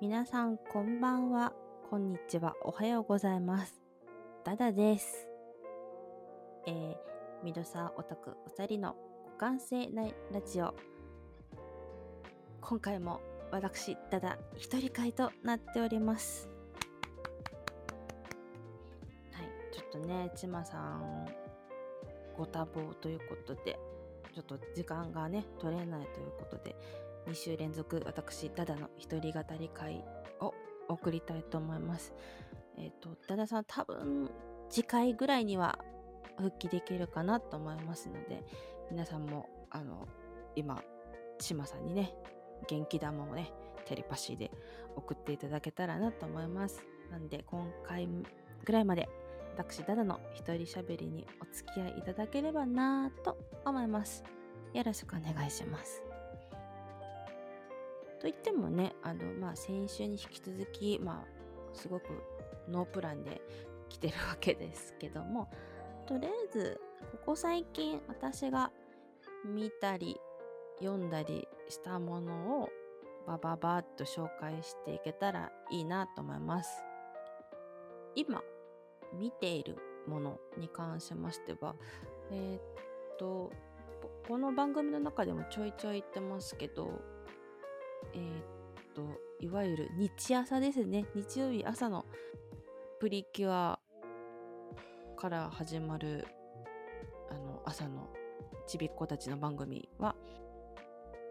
皆さんこんばんは、こんにちは、おはようございます。ダダです。えー、ミドサオタクお二人の互換性ないラジオ。今回も私、ダダ一人会となっております。はい、ちょっとね、ちまさん、ご多忙ということで、ちょっと時間がね、取れないということで、2週連続私ダダの一人語り会を送りたいと思います。えっ、とダダさん多分次回ぐらいには復帰できるかなと思いますので皆さんもあの今ちまさんにね元気玉をねテレパシーで送っていただけたらなと思います。なんで今回ぐらいまで私ダダの一人喋りにお付き合いいただければなと思います。よろしくお願いします。と言ってもね、あの、まあ、先週に引き続き、まあ、すごくノープランで来てるわけですけども、とりあえず、ここ最近私が見たり、読んだりしたものを、バババーっと紹介していけたらいいなと思います。今、見ているものに関しましては、えーっと、この番組の中でもちょいちょい言ってますけど、えーっと、いわゆる日朝ですね。日曜日朝のプリキュアから始まる、あの、朝のちびっ子たちの番組は、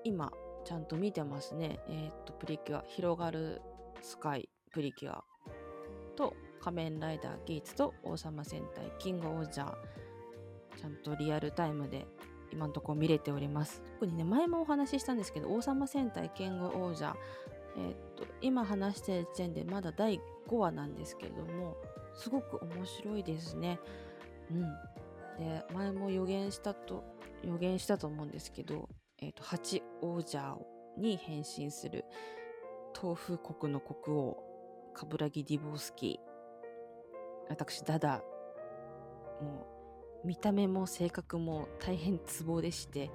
今、ちゃんと見てますね。えーっと、プリキュア、広がるスカイプリキュアと、仮面ライダーゲイツと王様戦隊キングオージャー、ちゃんとリアルタイムで今のところ見れております。特にね、前もお話ししたんですけど、王様戦隊キング王者、えーっと、今話してる時点でまだ第5話なんですけれども、すごく面白いですね。うん。で、前も予言したと、予言したと思うんですけど、えーっと、八王者に変身する豆腐国の国王、カブラギ・ディボースキー。私、ダダ、もう、見た目も性格も大変ツボでして、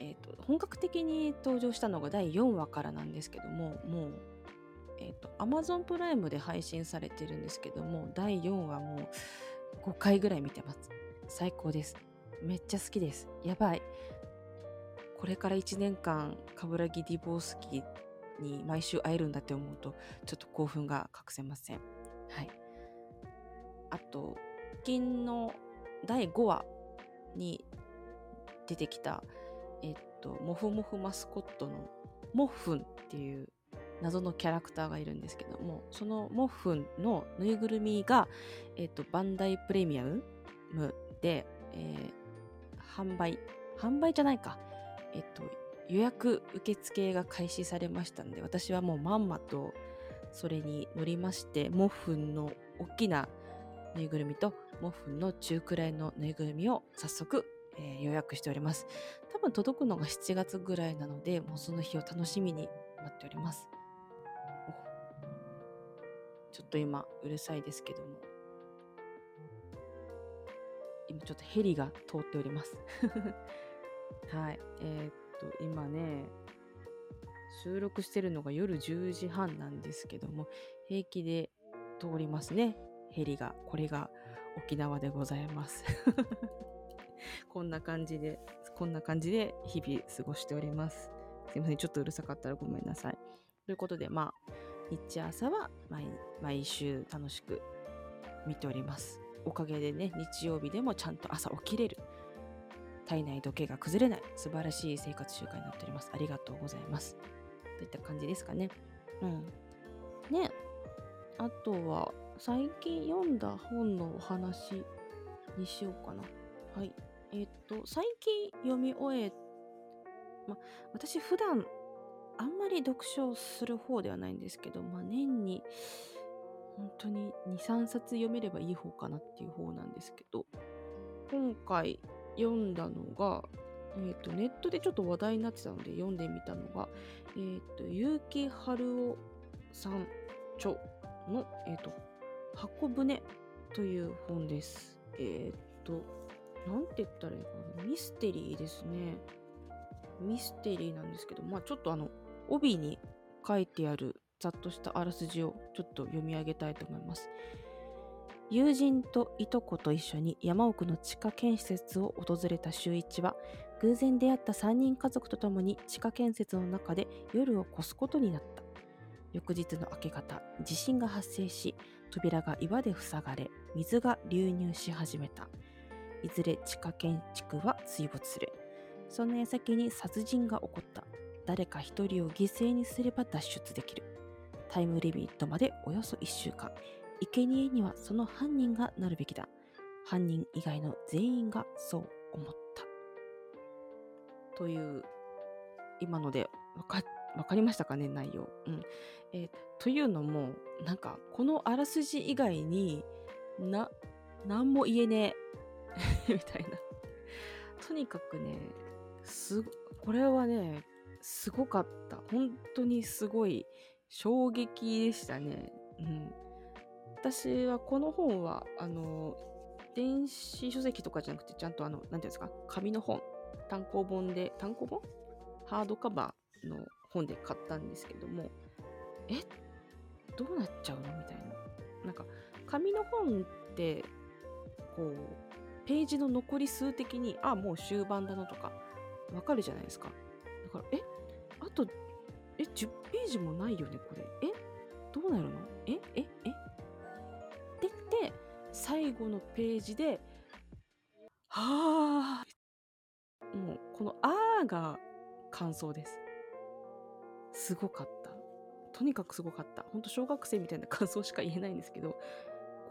えーと、本格的に登場したのが第4話からなんですけどももう、えーと、Amazon プライムで配信されてるんですけども第4話もう5回ぐらい見てます。最高です。めっちゃ好きです。やばい。これから1年間冠城ディボースキーに毎週会えるんだって思うとちょっと興奮が隠せません。はい。あと近の第5話に出てきた、えっと、モフモフマスコットのモッフンっていう謎のキャラクターがいるんですけども、そのモッフンのぬいぐるみが、えっと、バンダイプレミアムで、えー、販売、販売じゃないか。えっと、予約受付が開始されましたので、私はもうまんまとそれに乗りまして、モッフンの大きなぬいぐるみとモフの中くらいのぬいぐるみを早速、えー、予約しております。多分届くのが7月ぐらいなので、もうその日を楽しみに待っております。ちょっと今うるさいですけども。今ちょっとヘリが通っております。はい。えー、っと、今ね、収録してるのが夜10時半なんですけども、平気で通りますね。ヘリが、これが沖縄でございます。こんな感じで、こんな感じで日々過ごしております。すいません、ちょっとうるさかったらごめんなさい。ということで、まあ、日朝は毎週楽しく見ております。おかげでね、日曜日でもちゃんと朝起きれる。体内時計が崩れない素晴らしい生活習慣になっております。ありがとうございます。といった感じですかね。うん。ね、あとは、最近読んだ本のお話にしようかな。はい。えっ、と、最近読み終え、ま、私普段あんまり読書する方ではないんですけど、ま、年に本当に2、3冊読めればいい方かなっていう方なんですけど、今回読んだのが、えっ、と、ネットでちょっと話題になってたので読んでみたのが、えっ、と、結城春夫さん著の、えっ、と、箱舟という本です。えー、っと、なんて言ったらいいかな。ミステリーですね。ミステリーなんですけど、まあちょっとあの、帯に書いてあるざっとしたあらすじをちょっと読み上げたいと思います。友人といとこと一緒に山奥の地下建設を訪れた周一は偶然出会った3人家族と共に地下建設の中で夜を越すことになった翌日の明け方地震が発生し扉が岩で塞がれ水が流入し始めた。いずれ地下建築は水没する。その矢先に殺人が起こった。誰か一人を犠牲にすれば脱出できる。タイムリミットまでおよそ1週間。生贄にはその犯人がなるべきだ。犯人以外の全員がそう思った。という今のでわかっわかりましたかね内容、うん。えーというのもなんかこのあらすじ以外にな何も言えねえ。みたいな。とにかくねすこれはねすごかった。本当にすごい衝撃でしたね。うん。私はこの本はあの電子書籍とかじゃなくてちゃんとあの何ていうんですか紙の本。単行本で単行本？ハードカバーの本で買ったんですけどもえどうなっちゃうの？みたいな。なんか紙の本ってこうページの残り数的にあもう終盤だなとかわかるじゃないですか。だからえあとえ10ページもないよねこれ。えどうなるの？えええ？って言って最後のページではあもうこの「あ」が感想です。すごかった。とにかくすごかった。本当小学生みたいな感想しか言えないんですけど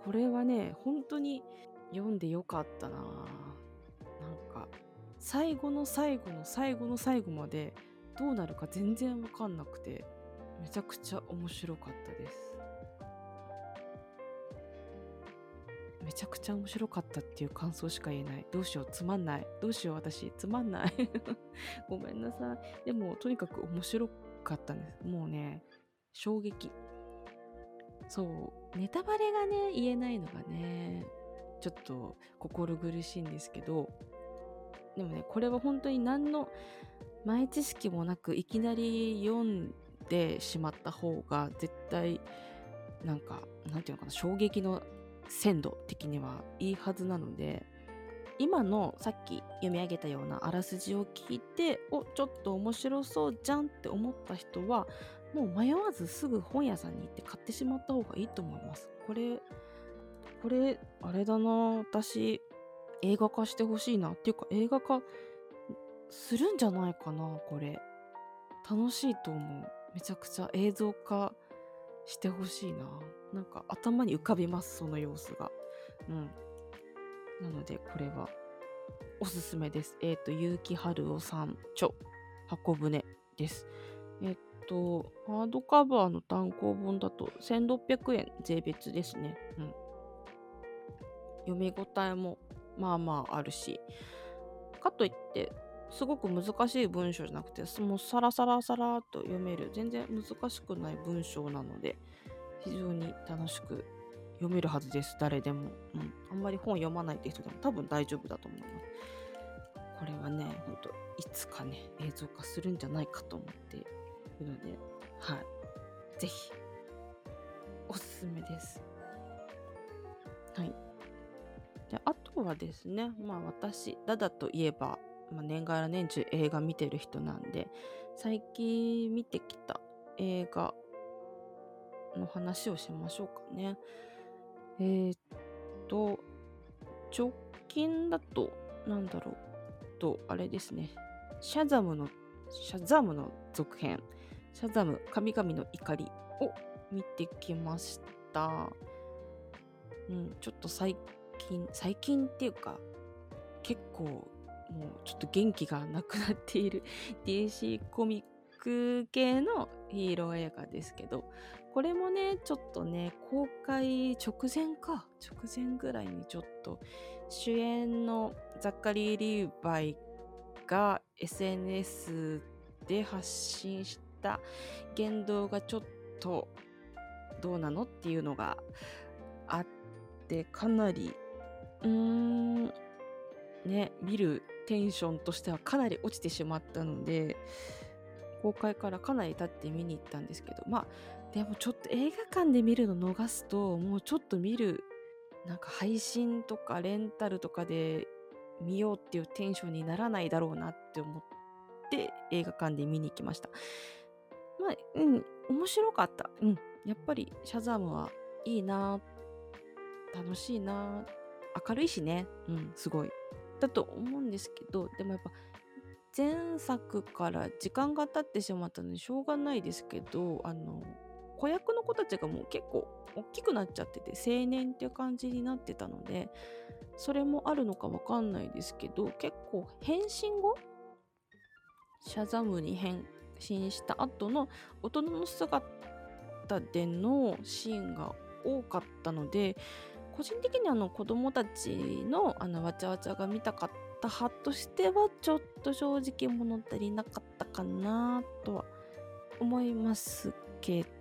これはね本当に読んでよかったな。なんか最後の最後の最後の最後までどうなるか全然わかんなくてめちゃくちゃ面白かったです。めちゃくちゃ面白かったっていう感想しか言えない。どうしようつまんない。どうしよう私。つまんない。ごめんなさい。でもとにかく面白かったんです。もうね衝撃。そう。ネタバレがね言えないのがねちょっと心苦しいんですけどでもねこれは本当に何の前知識もなくいきなり読んでしまった方が絶対なんかなんていうのかな衝撃の鮮度的にはいいはずなので今のさっき読み上げたようなあらすじを聞いておちょっと面白そうじゃんって思った人はもう迷わずすぐ本屋さんに行って買ってしまった方がいいと思います。これこれあれだな私映画化してほしいな。っていうか映画化するんじゃないかなこれ。楽しいと思う。めちゃくちゃ映像化してほしいな。なんか頭に浮かびますその様子が。うん。なのでこれはおすすめです。えっ、ー、と結城春夫さん著箱舟です。えっ、とハードカバーの単行本だと1600円税別ですね。うん。読み応えもまあまああるしかといってすごく難しい文章じゃなくてもうサラサラサラと読める全然難しくない文章なので非常に楽しく読めるはずです。誰でも、うん、あんまり本読まないって人でも多分大丈夫だと思いますこれはねほんといつかね映像化するんじゃないかと思っているので。はい。是非おすすめです。はい。であとはですねまあ私ダダといえばまあ、年がら年中映画見てる人なんで最近見てきた映画の話をしましょうかね。えー、っと直近だとなんだろうとあれですねシャザムのシャザムの続編シャザム神々の怒りを見てきました。うん、ちょっと最近最近っていうか結構もうちょっと元気がなくなっている DC コミック系のヒーロー映画ですけどこれもねちょっとね公開直前か。直前ぐらいにちょっと主演のザッカリー・リーバイが SNS で発信した言動がちょっとどうなのっていうのがあってかなりうーんね見るテンションとしてはかなり落ちてしまったので公開からかなり経って見に行ったんですけどまあでもちょっと映画館で見るの逃すともうちょっと見るなんか配信とかレンタルとかで見ようっていうテンションにならないだろうなって思って映画館で見に行きました。まあうん面白かった。うんやっぱりシャザムはいいな楽しいな明るいしね。うんすごい。だと思うんですけどでもやっぱ前作から時間が経ってしまったのでしょうがないですけどあの子役の子たちがもう結構大きくなっちゃってて青年っていう感じになってたのでそれもあるのかわかんないですけど結構変身後シャザムに変身した後の大人の姿でのシーンが多かったので個人的にあの子供たちのあのわちゃわちゃが見たかった派としてはちょっと正直物足りなかったかなとは思いますけど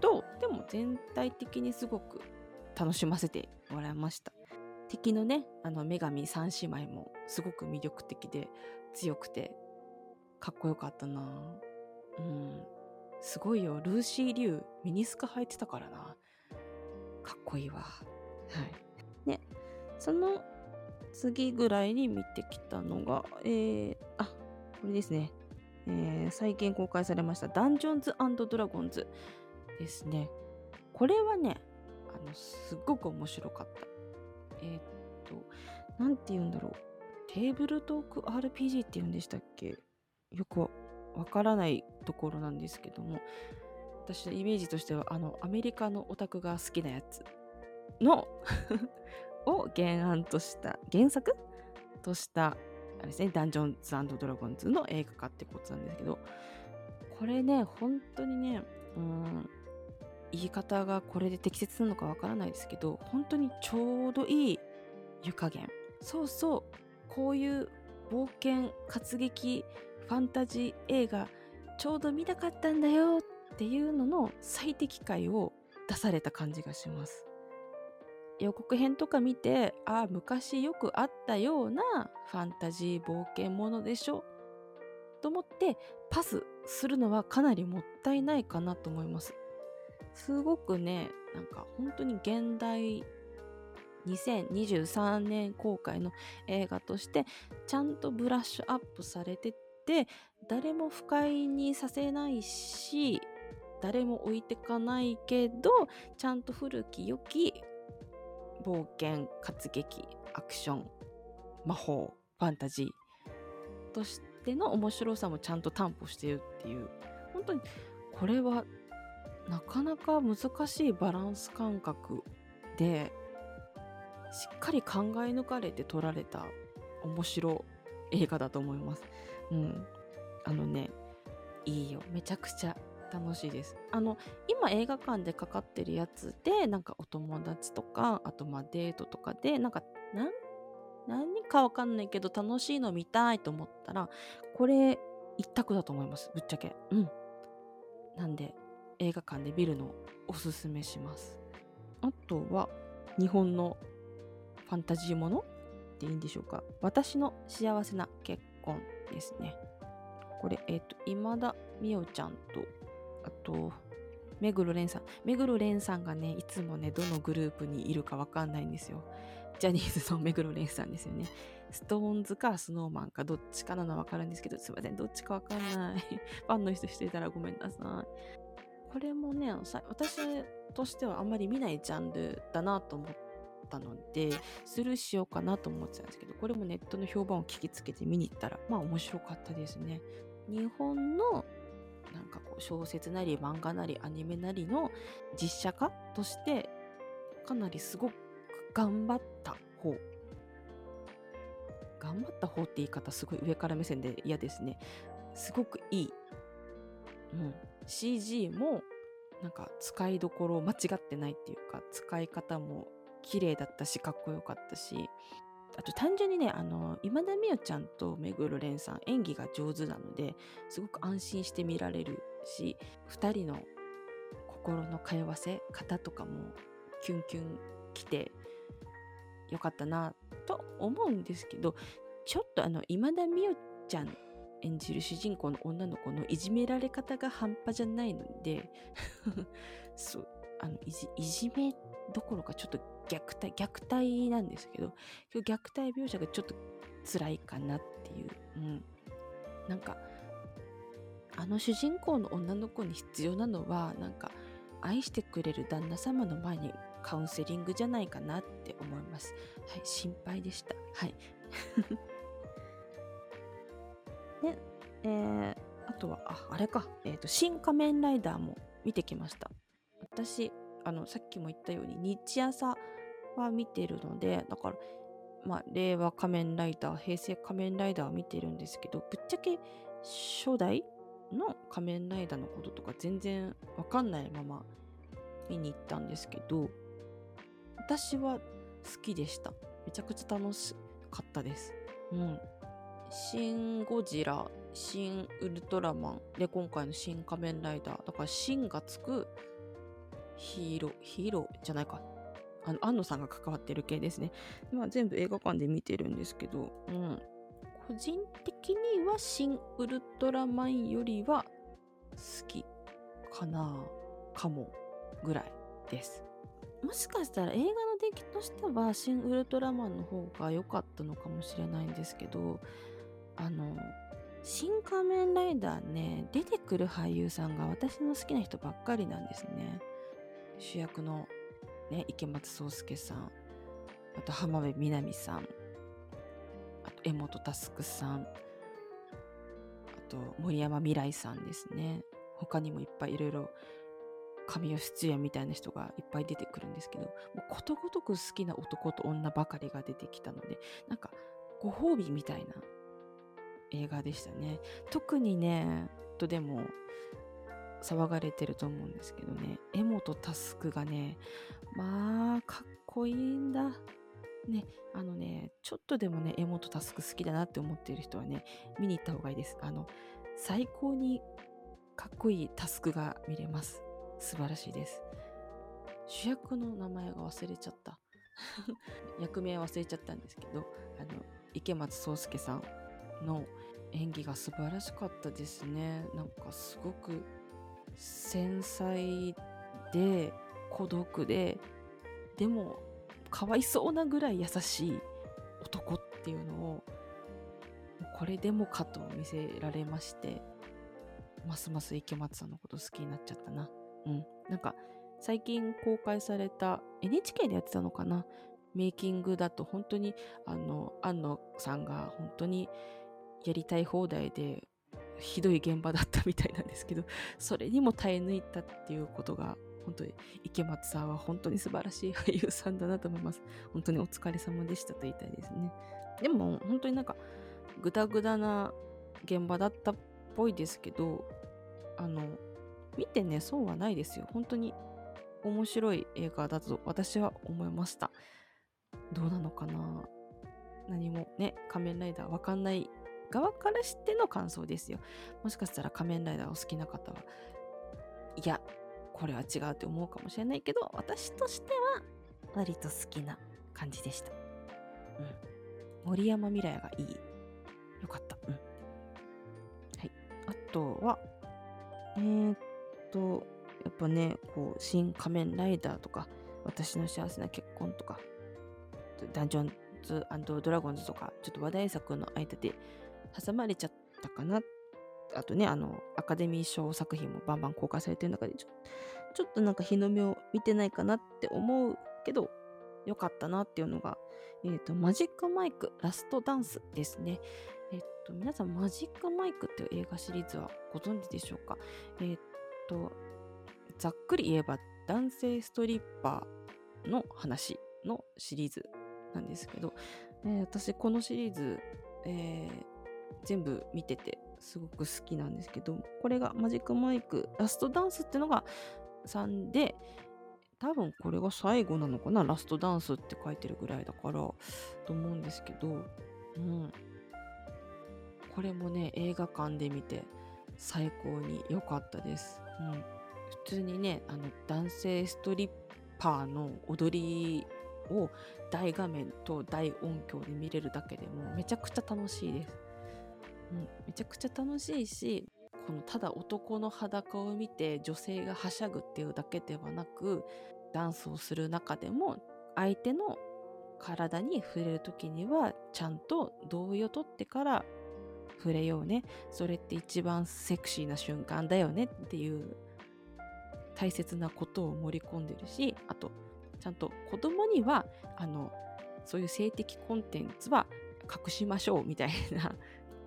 とでも全体的にすごく楽しませてもらいました。敵のねあの女神三姉妹もすごく魅力的で強くてかっこよかったな。うん。すごいよ。ルーシー・リュウミニスカ履いてたからな。かっこいいわ。はい。でその次ぐらいに見てきたのがえー、あこれですね。えー、最近公開されましたダンジョンズドラゴンズ。ですね。これはね、あの、すっごく面白かった。えー、っと、なんて言うんだろう。テーブルトーク RPG って言うんでしたっけ？よくわからないところなんですけども、私のイメージとしては、あの、アメリカのオタクが好きなやつの を原案とした、原作？とした、あれですね、ダンジョンズドラゴンズの映画化ってことなんですけど、これね、本当にね、うん、言い方がこれで適切なのかわからないですけど本当にちょうどいい湯加減。そうそう。こういう冒険活劇ファンタジー映画ちょうど見たかったんだよっていうのの最適解を出された感じがします。予告編とか見てああ昔よくあったようなファンタジー冒険ものでしょと思ってパスするのはかなりもったいないかなと思います。すごくねなんか本当に現代2023年公開の映画としてちゃんとブラッシュアップされてて誰も不快にさせないし誰も置いてかないけどちゃんと古き良き冒険活劇アクション魔法ファンタジーとしての面白さもちゃんと担保してるっていう。本当にこれはなかなか難しいバランス感覚でしっかり考え抜かれて撮られた面白い映画だと思います。うん。あのね、いいよ。めちゃくちゃ楽しいです。あの、今映画館でかかってるやつで、なんかお友達とか、あとまあデートとかで、なんか、なん何かわかんないけど楽しいの見たいと思ったら、これ一択だと思います。ぶっちゃけ。うん。なんで、映画館で見るのをおすすめします。あとは日本のファンタジーものっていいんでしょうか。私の幸せな結婚ですね。これ、えっ、ー、と、今田美桜ちゃんと、あと、目黒蓮さん。目黒蓮さんがね、いつもね、どのグループにいるかわかんないんですよ。ジャニーズの目黒蓮さんですよね。ストーンズかスノーマンかどっちかなのわかるんですけど、すいません、どっちかわかんない。ファンの人してたらごめんなさい。これもね私としてはあんまり見ないジャンルだなと思ったのでスルーしようかなと思ってたんですけどこれもネットの評判を聞きつけて見に行ったらまあ面白かったですね。日本のなんかこう小説なり漫画なりアニメなりの実写化としてかなりすごく頑張った方。頑張った方って言い方すごい上から目線で嫌ですね。すごくいい、うん、CG もなんか使いどころ間違ってないっていうか使い方も綺麗だったしかっこよかったし。あと単純にねあの今田美桜ちゃんと目黒蓮さん演技が上手なのですごく安心して見られるし2人の心の通わせ方とかもキュンキュンきてよかったなと思うんですけどちょっとあの今田美桜ちゃん演じる主人公の女の子のいじめられ方が半端じゃないので そうあのいじいじめどころかちょっと虐待虐待なんですけど虐待描写がちょっと辛いかなっていう、うん、なんかあの主人公の女の子に必要なのはなんか愛してくれる旦那様の前にカウンセリングじゃないかなって思います。はい、心配でした。はい。で、えー、あとは、あ、あれか、え、ー、と、新仮面ライダーも見てきました。私、あの、さっきも言ったように、日朝は見てるので、だから、まあ、令和仮面ライダー、平成仮面ライダーは見てるんですけど、ぶっちゃけ初代の仮面ライダーのこととか全然わかんないまま見に行ったんですけど、私は好きでした。めちゃくちゃ楽しかったです。うん。シン・ゴジラ、シン・ウルトラマンで今回の新仮面ライダー。だからシンがつくヒーロー、ヒーローじゃないか。あの、安野さんが関わってる系ですね。まあ全部映画館で見てるんですけど、うん。個人的には新ウルトラマンよりは好きかなかもぐらいです。もしかしたら映画の出来としては新ウルトラマンの方が良かったのかもしれないんですけどあの新仮面ライダーね出てくる俳優さんが私の好きな人ばっかりなんですね。主役のね池松壮亮さんあと浜辺美波さんあと江本佑さんあと森山未来さんですね。他にもいっぱいいろいろ神吉出演みたいな人がいっぱい出てくるんですけどもうことごとく好きな男と女ばかりが出てきたのでなんかご褒美みたいな映画でしたね特にねとでも騒がれてると思うんですけどね江本佑がねまあかっこいいんだね、あのね、ちょっとでもね、江本佑好きだなって思っている人はね、見に行った方がいいです。あの、最高にかっこいいタスクが見れます。素晴らしいです。主役の名前が忘れちゃった。役名忘れちゃったんですけど、あの、池松壮亮さんの演技が素晴らしかったですね。なんかすごく繊細で孤独で、でもかわいそうなぐらい優しい男っていうのを、これでもかと見せられまして、ますます池松さんのこと好きになっちゃったな。うん。なんか、最近公開された NHK でやってたのかな？メイキングだと本当にあの安野さんが本当にやりたい放題でひどい現場だったみたいなんですけど それにも耐え抜いたっていうことが本当に池松さんは本当に素晴らしい俳優さんだなと思います本当にお疲れ様でしたと言いたいですねでも本当になんかグダグダな現場だったっぽいですけどあの見てね、損はないですよ。本当に面白い映画だと私は思いました。どうなのかな何もね、仮面ライダーわかんない側からしての感想ですよ。もしかしたら仮面ライダーを好きな方は、いや、これは違うって思うかもしれないけど、私としては割と好きな感じでした。うん。森山未来がいい。よかった。うん。はい。あとは、えー、っと、やっぱね、こう、新仮面ライダーとか、私の幸せな結婚とか、ダンジョンズドラゴンズとか、ちょっと話題作の間で挟まれちゃったかな。あとね、あの、アカデミー賞作品もバンバン公開されてる中でちょ、ちょっとなんか日の目を見てないかなって思うけど、よかったなっていうのが、えっ、ー、と、マジックマイクラストダンスですね。えっ、ー、と、皆さん、マジックマイクっていう映画シリーズはご存知でしょうか？えっ、ー、と、ざっくり言えば男性ストリッパーの話のシリーズなんですけど、えー、私このシリーズ、えー、全部見ててすごく好きなんですけど、これがマジックマイクラストダンスってのが3で、多分これが最後なのかなラストダンスって書いてるぐらいだからと思うんですけど、うん。これもね、映画館で見て最高に良かったです。うん、普通にねあの男性ストリッパーの踊りを大画面と大音響で見れるだけでもめちゃくちゃ楽しいです。うん、めちゃくちゃ楽しいしこのただ男の裸を見て女性がはしゃぐっていうだけではなくダンスをする中でも相手の体に触れる時にはちゃんと同意を取ってから触れようね。それって一番セクシーな瞬間だよねっていう大切なことを盛り込んでるしあとちゃんと子供にはあのそういう性的コンテンツは隠しましょうみたいな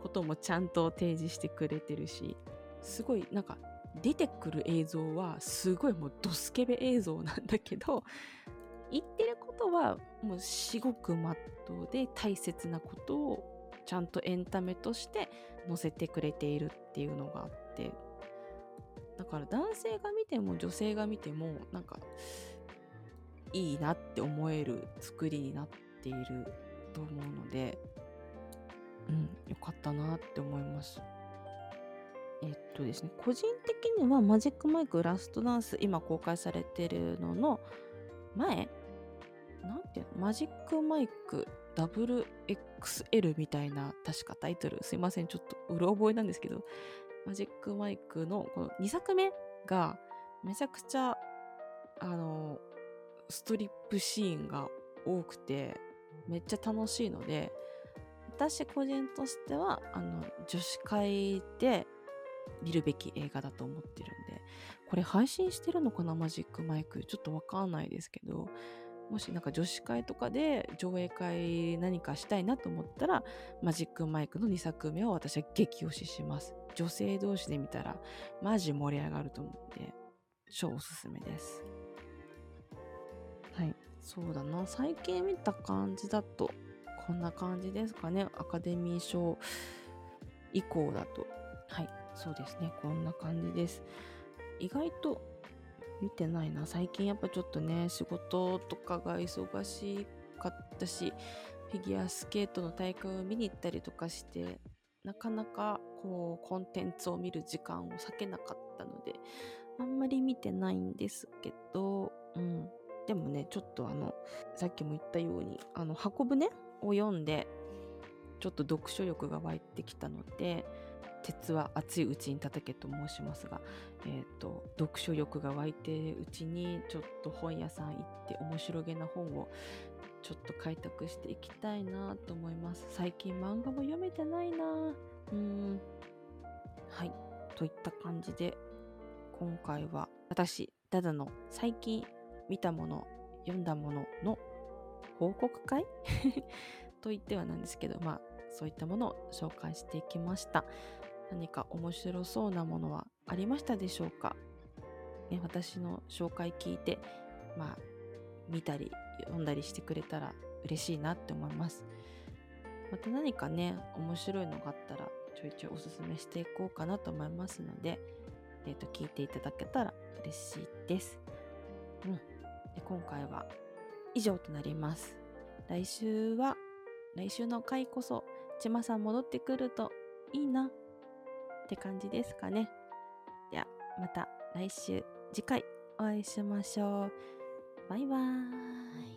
こともちゃんと提示してくれてるしすごいなんか出てくる映像はすごいもうドスケベ映像なんだけど言ってることはもう至極まっとうで大切なことをちゃんとエンタメとして載せてくれているっていうのがあってだから男性が見ても女性が見てもなんかいいなって思える作りになっていると思うのでうんよかったなって思います。えっとですね個人的にはマジックマイクラストダンス今公開されてるのの前なんていうのマジックマイク WXL みたいな確かタイトルすいませんちょっとうろ覚えなんですけどマジックマイクのこの2作目がめちゃくちゃあのストリップシーンが多くてめっちゃ楽しいので私個人としてはあの女子会で見るべき映画だと思ってるんでこれ配信してるのかなマジックマイク。ちょっとわかんないですけどもしなんか女子会とかで上映会何かしたいなと思ったらマジックマイクの2作目を私は激推しします。女性同士で見たらマジ盛り上がると思って超おすすめです。はい。そうだな。最近見た感じだとこんな感じですかね。アカデミー賞以降だと。はいそうですね。こんな感じです。意外と見てないな。最近やっぱちょっとね仕事とかが忙しかったしフィギュアスケートの大会を見に行ったりとかしてなかなかこうコンテンツを見る時間を避けなかったのであんまり見てないんですけど、うん、でもねちょっとあのさっきも言ったようにあの箱舟を読んでちょっと読書力が湧いてきたので鉄は熱いうちに叩けと申しますが、えーと、読書力が湧いてるうちにちょっと本屋さん行って面白げな本をちょっと開拓していきたいなと思います。最近漫画も読めてないな。うん。はい。といった感じで今回は私ただの最近見たもの読んだものの報告会？と言ってはなんですけどまあそういったものを紹介していきました何か面白そうなものはありましたでしょうか、ね、私の紹介聞いて、まあ、見たり読んだりしてくれたら嬉しいなって思います。また何かね、面白いのがあったらちょいちょいおすすめしていこうかなと思いますので、えっ、ー、と、聞いていただけたら嬉しいです。うん。で今回は以上となります。来週は、来週の回こそ、ちまさん戻ってくるといいなって感じですかね。では、また来週、次回お会いしましょう。バイバーイ。